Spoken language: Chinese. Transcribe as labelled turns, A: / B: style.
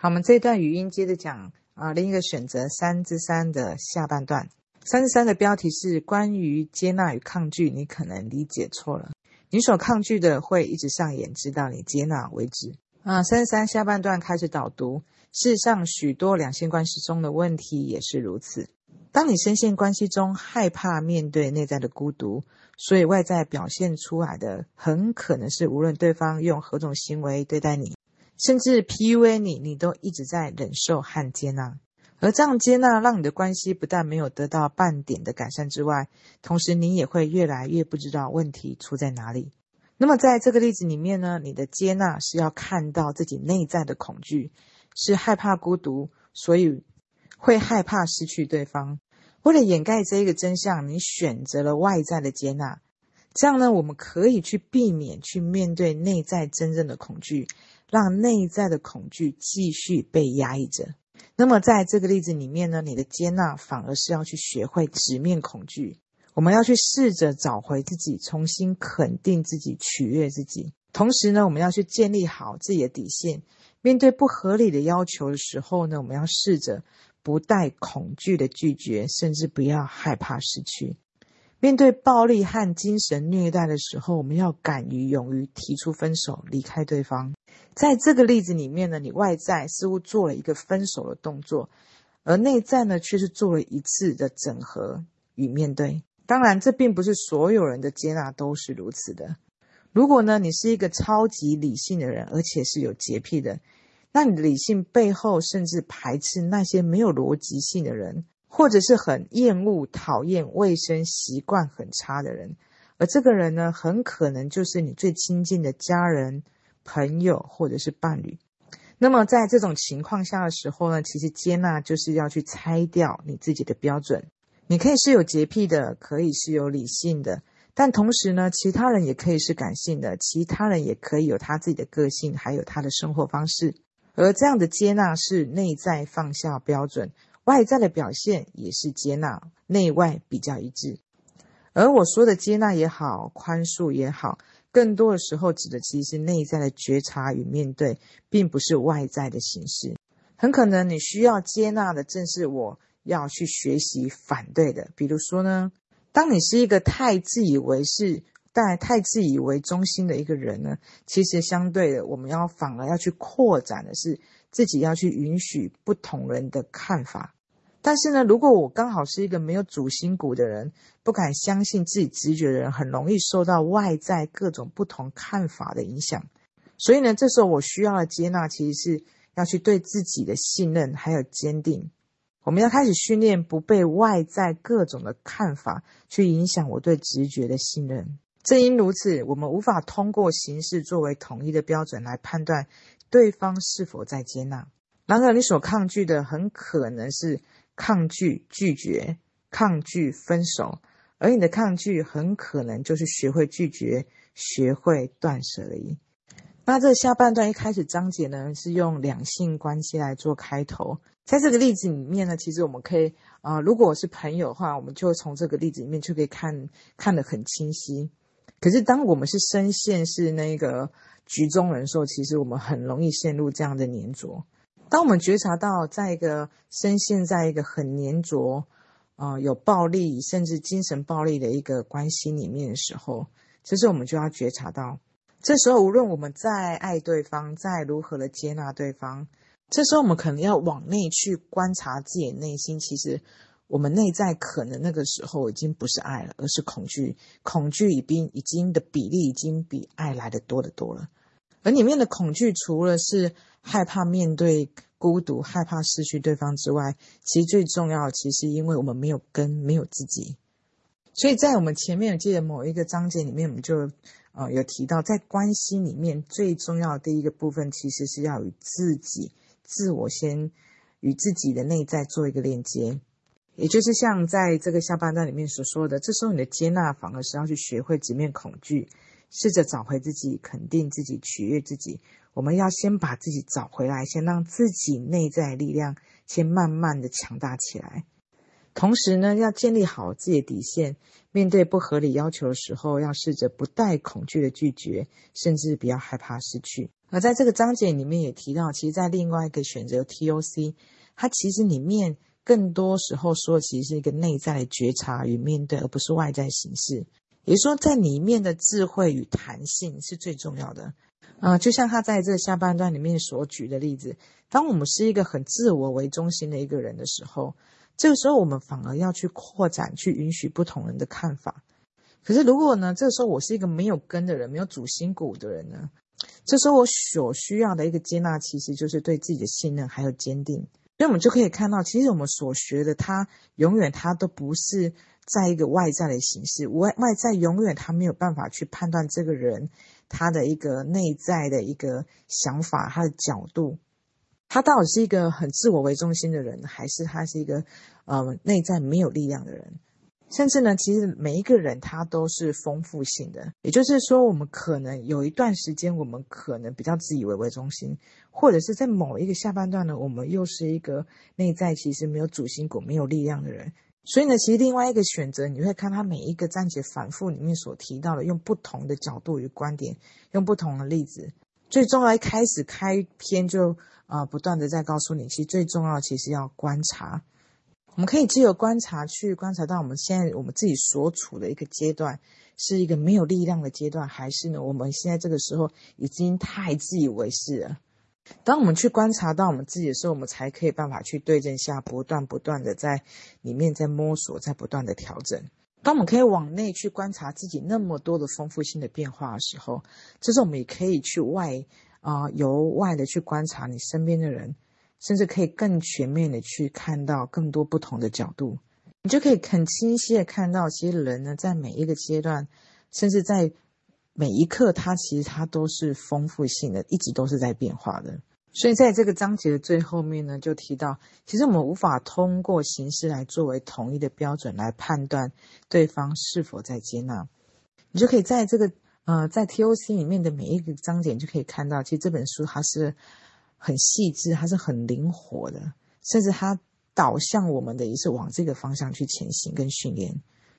A: 好，我们这段语音接着讲啊，另一个选择三之三的下半段。三之三的标题是关于接纳与抗拒，你可能理解错了。你所抗拒的会一直上演，直到你接纳为止。啊，三十三下半段开始导读。事实上，许多两性关系中的问题也是如此。当你深陷关系中，害怕面对内在的孤独，所以外在表现出来的很可能是无论对方用何种行为对待你。甚至 PUA 你，你都一直在忍受和接纳，而这样接纳让你的关系不但没有得到半点的改善之外，同时你也会越来越不知道问题出在哪里。那么在这个例子里面呢，你的接纳是要看到自己内在的恐惧，是害怕孤独，所以会害怕失去对方。为了掩盖这一个真相，你选择了外在的接纳，这样呢，我们可以去避免去面对内在真正的恐惧。让内在的恐惧继续被压抑着。那么，在这个例子里面呢，你的接纳反而是要去学会直面恐惧。我们要去试着找回自己，重新肯定自己，取悦自己。同时呢，我们要去建立好自己的底线。面对不合理的要求的时候呢，我们要试着不带恐惧的拒绝，甚至不要害怕失去。面对暴力和精神虐待的时候，我们要敢于勇于提出分手，离开对方。在这个例子里面呢，你外在似乎做了一个分手的动作，而内在呢却是做了一次的整合与面对。当然，这并不是所有人的接纳都是如此的。如果呢，你是一个超级理性的人，而且是有洁癖的，那你的理性背后甚至排斥那些没有逻辑性的人，或者是很厌恶、讨厌卫生习惯很差的人，而这个人呢，很可能就是你最亲近的家人。朋友或者是伴侣，那么在这种情况下的时候呢，其实接纳就是要去拆掉你自己的标准。你可以是有洁癖的，可以是有理性的，但同时呢，其他人也可以是感性的，其他人也可以有他自己的个性，还有他的生活方式。而这样的接纳是内在放下标准，外在的表现也是接纳，内外比较一致。而我说的接纳也好，宽恕也好。更多的时候，指的其实是内在的觉察与面对，并不是外在的形式。很可能你需要接纳的，正是我要去学习反对的。比如说呢，当你是一个太自以为是、但太自以为中心的一个人呢，其实相对的，我们要反而要去扩展的是自己要去允许不同人的看法。但是呢，如果我刚好是一个没有主心骨的人，不敢相信自己直觉的人，很容易受到外在各种不同看法的影响。所以呢，这时候我需要的接纳，其实是要去对自己的信任还有坚定。我们要开始训练不被外在各种的看法去影响我对直觉的信任。正因如此，我们无法通过形式作为统一的标准来判断对方是否在接纳。然而，你所抗拒的很可能是。抗拒拒绝，抗拒分手，而你的抗拒很可能就是学会拒绝，学会断舍离。那这下半段一开始章节呢，是用两性关系来做开头。在这个例子里面呢，其实我们可以啊、如果我是朋友的话，我们就从这个例子里面就可以看看得很清晰。可是当我们是深陷是那个局中人的时候，其实我们很容易陷入这样的黏着。当我们觉察到，在一个深陷在一个很黏着、啊、有暴力甚至精神暴力的一个关系里面的时候，其实我们就要觉察到，这时候无论我们再爱对方，再如何的接纳对方，这时候我们可能要往内去观察自己的内心，其实我们内在可能那个时候已经不是爱了，而是恐惧，恐惧已经已经的比例已经比爱来的多得多了。而里面的恐惧，除了是害怕面对孤独、害怕失去对方之外，其实最重要，其实因为我们没有根，没有自己。所以在我们前面有记得某一个章节里面，我们就呃有提到，在关系里面最重要的一个部分，其实是要与自己、自我先与自己的内在做一个链接，也就是像在这个下半段里面所说的，这时候你的接纳反而是要去学会直面恐惧。试着找回自己，肯定自己，取悦自己。我们要先把自己找回来，先让自己内在力量先慢慢的强大起来。同时呢，要建立好自己的底线。面对不合理要求的时候，要试着不带恐惧的拒绝，甚至不要害怕失去。而在这个章节里面也提到，其实，在另外一个选择 TOC，它其实里面更多时候说其实是一个内在的觉察与面对，而不是外在形式。也就说，在里面的智慧与弹性是最重要的。啊、就像他在这下半段里面所举的例子，当我们是一个很自我为中心的一个人的时候，这个时候我们反而要去扩展，去允许不同人的看法。可是如果呢，这个时候我是一个没有根的人，没有主心骨的人呢，这时候我所需要的一个接纳，其实就是对自己的信任还有坚定。所以我们就可以看到，其实我们所学的，它永远它都不是在一个外在的形式，外外在永远它没有办法去判断这个人。他的一个内在的一个想法，他的角度，他到底是一个很自我为中心的人，还是他是一个呃内在没有力量的人？甚至呢，其实每一个人他都是丰富性的。也就是说，我们可能有一段时间，我们可能比较自以为为中心，或者是在某一个下半段呢，我们又是一个内在其实没有主心骨、没有力量的人。所以呢，其实另外一个选择，你会看他每一个章节反复里面所提到的，用不同的角度与观点，用不同的例子。最重要一开始开篇就啊、不断的在告诉你，其实最重要其实要观察。我们可以借由观察去观察到我们现在我们自己所处的一个阶段，是一个没有力量的阶段，还是呢，我们现在这个时候已经太自以为是了。当我们去观察到我们自己的时候，我们才可以办法去对症下，不断不断的在里面在摸索，在不断的调整。当我们可以往内去观察自己那么多的丰富性的变化的时候，这时候我们也可以去外啊、由外的去观察你身边的人，甚至可以更全面的去看到更多不同的角度，你就可以很清晰的看到，其实人呢，在每一个阶段，甚至在。每一刻，它其实它都是丰富性的，一直都是在变化的。所以在这个章节的最后面呢，就提到，其实我们无法通过形式来作为统一的标准来判断对方是否在接纳。你就可以在这个呃，在 TOC 里面的每一个章节，就可以看到，其实这本书它是很细致，它是很灵活的，甚至它导向我们的也是往这个方向去前行跟训练。